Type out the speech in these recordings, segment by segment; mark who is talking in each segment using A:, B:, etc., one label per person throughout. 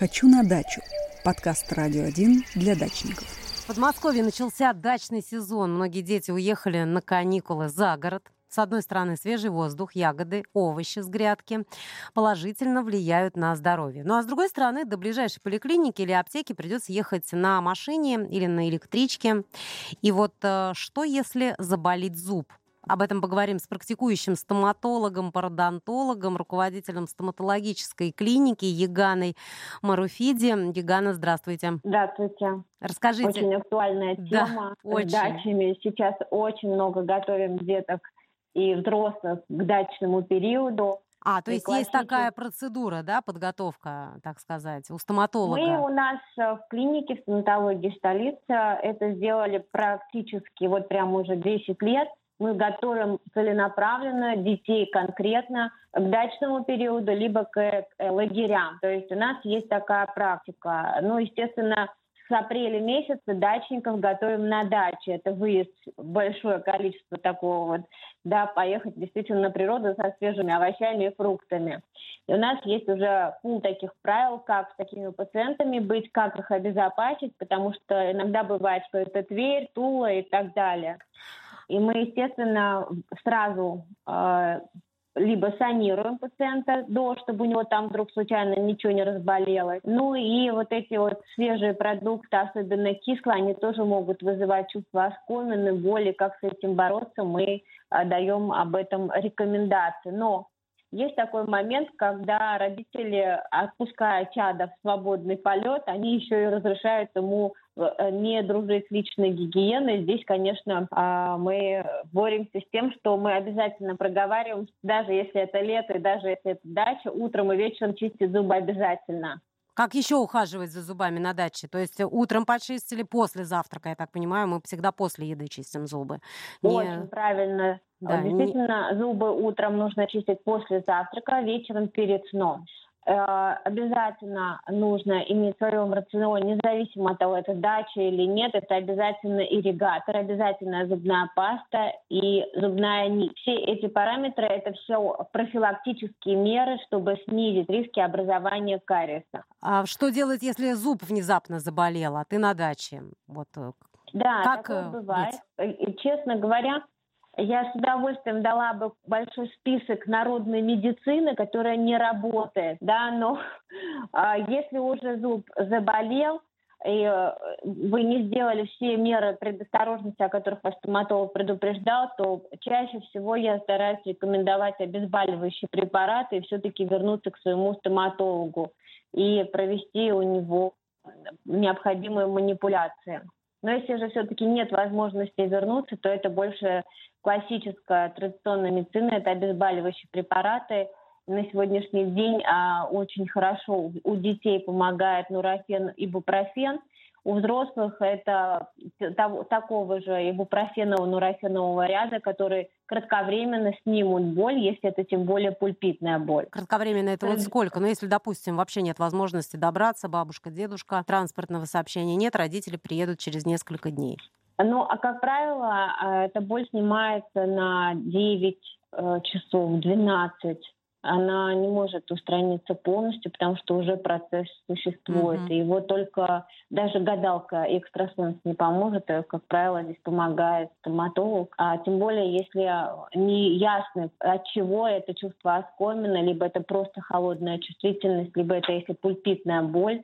A: «Хочу на дачу» – подкаст «Радио 1» для дачников.
B: В Подмосковье начался дачный сезон. Многие дети уехали на каникулы за город. С одной стороны, свежий воздух, ягоды, овощи с грядки положительно влияют на здоровье. Ну а с другой стороны, до ближайшей поликлиники или аптеки придется ехать на машине или на электричке. И вот э, что, если заболит зуб? Об этом поговорим с практикующим стоматологом, пародонтологом, руководителем стоматологической клиники Еганой Маруфиди. Егана, здравствуйте.
C: Здравствуйте.
B: Расскажите.
C: Очень актуальная тема.
B: Да, очень.
C: С дачами сейчас очень много готовим деток и взрослых к дачному периоду.
B: А, то есть есть такая процедура, да, подготовка, так сказать, у стоматолога?
C: Мы у нас э, в клинике в стоматологии столица это сделали практически вот прям уже 10 лет. Мы готовим целенаправленно детей конкретно к дачному периоду, либо к лагерям. То есть у нас есть такая практика. Ну, естественно, с апреля месяца дачников готовим на даче. Это выезд большое количество такого вот, да, поехать действительно на природу со свежими овощами и фруктами. И у нас есть уже пул таких правил, как с такими пациентами быть, как их обезопасить, потому что иногда бывает, что это Тверь, Тула и так далее. И мы, естественно, сразу э, либо санируем пациента до, чтобы у него там вдруг случайно ничего не разболелось. Ну и вот эти вот свежие продукты, особенно кислые, они тоже могут вызывать чувство оскомины, боли. Как с этим бороться, мы а, даем об этом рекомендации. Но есть такой момент, когда родители, отпуская чада в свободный полет, они еще и разрешают ему э, не дружить с личной гигиеной. Здесь, конечно, а, мы боремся с тем, что мы обязательно проговариваем, даже если это лето, и даже если это дача, утром и вечером чистить зубы обязательно.
B: Как еще ухаживать за зубами на даче? То есть утром почистили, после завтрака, я так понимаю, мы всегда после еды чистим зубы. Не-
C: Очень правильно.
B: Да, не-
C: Действительно, зубы утром нужно чистить после завтрака, вечером перед сном. Э, Обязательно нужно иметь в своем рационе, независимо от того, это дача или нет, это обязательно ирригатор, обязательно зубная паста и зубная нить. Все эти параметры – это все профилактические меры, чтобы снизить риски образования кариеса.
B: А что делать, если зуб внезапно заболел, а ты на даче? Вот э,
C: Да,
B: Как,
C: такое
B: э,
C: бывает. И, честно говоря, я с удовольствием дала бы большой список народной медицины, которая не работает, да, но а, если уже зуб заболел, и э, вы не сделали все меры предосторожности, о которых ваш стоматолог предупреждал, то чаще всего я стараюсь рекомендовать обезболивающие препараты и все-таки вернуться к своему стоматологу и провести у него необходимые манипуляции. Но если же все-таки нет возможности вернуться, то это больше классическая традиционная медицина, это обезболивающие препараты. На сегодняшний день а, очень хорошо у- детей помогает нурофен и бупрофен. У взрослых это того- такого же ибупрофенового нурофенового ряда, который кратковременно снимут боль, если это тем более пульпитная боль.
B: кратковременно это вот сколько? Ну, если, допустим, вообще нет возможности добраться, бабушка, дедушка, транспортного сообщения нет, родители приедут через несколько дней.
C: Ну, а как правило, а, эта боль снимается на 9 э, часов, 12. Она не может устраниться полностью, потому что уже процесс существует.
B: Мгм.
C: И его только даже гадалка и экстрасенс не поможет. И, как правило, здесь помогает стоматолог. А тем более, если не ясно, от чего это чувство оскомина, либо это просто холодная чувствительность, либо это если пульпитная боль,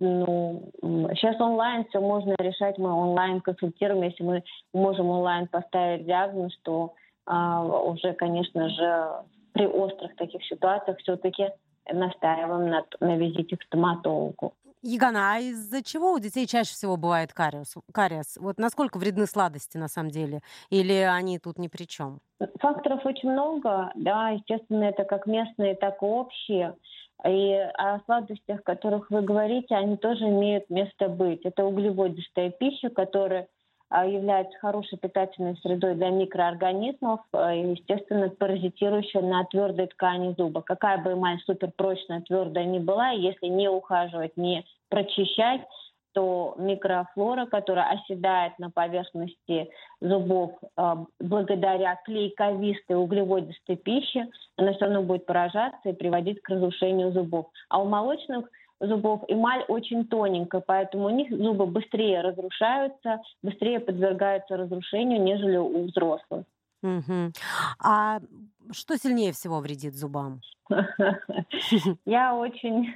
C: ну, сейчас онлайн все можно решать, мы онлайн консультируем, если мы можем онлайн поставить диагноз, что а, уже, конечно же, при острых таких ситуациях все-таки настаиваем на, на визите к стоматологу.
B: Егана, а из-за чего у детей чаще всего бывает кариес? кариес? Вот насколько вредны сладости на самом деле? Или они тут ни при чем?
C: Факторов очень много, да, естественно, это как местные, так и общие. И о сладостях, о которых вы говорите, они тоже имеют место быть. Это углеводистая пища, которая является хорошей питательной средой для микроорганизмов, а, и, естественно, паразитирующая на твердой ткани зуба. Какая бы эмаль суперпрочная, твердая ни была, если не ухаживать, не прочищать, то микрофлора, которая оседает на поверхности зубов э, благодаря клейковистой углеводистой пище, она все равно будет поражаться и приводить к разрушению зубов. А у молочных зубов эмаль очень тоненькая, поэтому у них зубы быстрее разрушаются, быстрее подвергаются разрушению, нежели у взрослых.
B: Угу. А что сильнее всего вредит зубам?
C: Я очень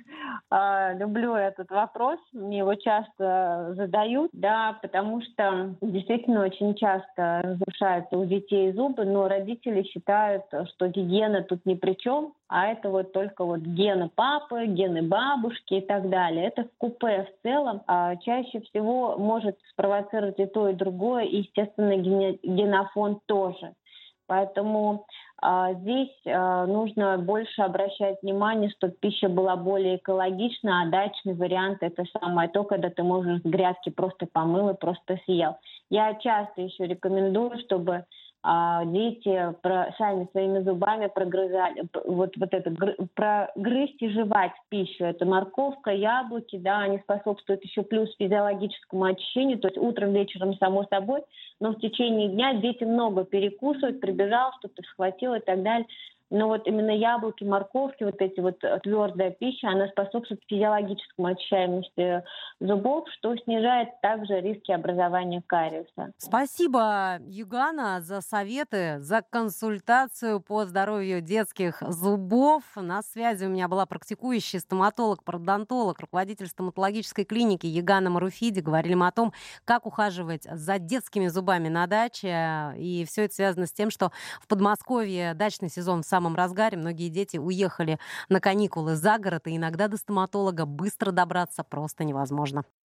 C: э, люблю этот вопрос, мне его часто задают, да, потому что действительно очень часто разрушаются у детей зубы, но родители считают, что гигиена тут ни при чем, а это вот только вот гены папы, гены бабушки и так далее. Это в купе в целом а чаще всего может спровоцировать и то, и другое, и, естественно, генофон тоже. Поэтому здесь а, нужно больше обращать внимание, чтобы пища была более экологична, а дачный вариант это самое то, когда ты можешь с грядки просто помыл и просто съел. Я часто еще рекомендую, чтобы а дети про, сами своими зубами прогрызали, вот, вот это, прогрызть и жевать пищу. Это морковка, яблоки, да, они способствуют еще плюс физиологическому очищению, то есть утром, вечером, само собой, но в течение дня дети много перекусывают, прибежал, что-то схватил и так далее. Но вот именно яблоки, морковки, вот эти вот э, твердая пища, она способствует физиологическому очищаемости зубов, что снижает также риски образования кариеса.
B: Спасибо, Югана, за советы, за консультацию по здоровью детских зубов. На связи у меня была практикующий стоматолог, пародонтолог, руководитель стоматологической клиники Югана Маруфиди. Говорили мы о том, как ухаживать за детскими зубами на даче. И все это связано с тем, что в Подмосковье дачный сезон в самом разгаре. Многие дети уехали на каникулы за город, и иногда до стоматолога быстро добраться просто невозможно.